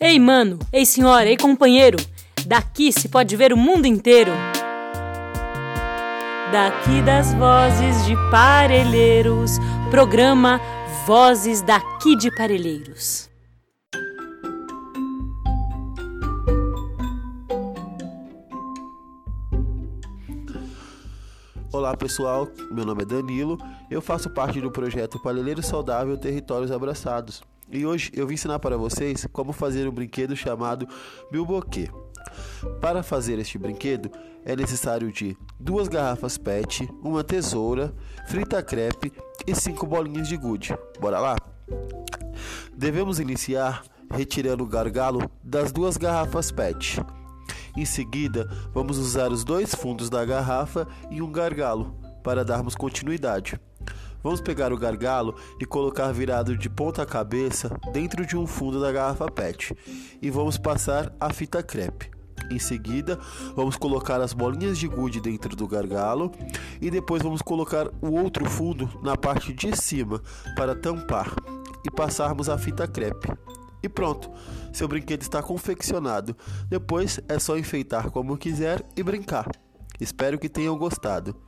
Ei, mano, ei, senhora, ei, companheiro, daqui se pode ver o mundo inteiro. Daqui das vozes de Parelheiros, programa Vozes daqui de Parelheiros. Olá pessoal, meu nome é Danilo, eu faço parte do projeto Parelheiro Saudável Territórios Abraçados e hoje eu vim ensinar para vocês como fazer um brinquedo chamado Bilboquê. Para fazer este brinquedo é necessário de duas garrafas PET, uma tesoura, frita crepe e cinco bolinhas de gude. Bora lá? Devemos iniciar retirando o gargalo das duas garrafas PET. Em seguida, vamos usar os dois fundos da garrafa e um gargalo para darmos continuidade. Vamos pegar o gargalo e colocar virado de ponta cabeça dentro de um fundo da garrafa PET e vamos passar a fita crepe. Em seguida, vamos colocar as bolinhas de gude dentro do gargalo e depois vamos colocar o outro fundo na parte de cima para tampar e passarmos a fita crepe. E pronto, seu brinquedo está confeccionado. Depois é só enfeitar como quiser e brincar. Espero que tenham gostado.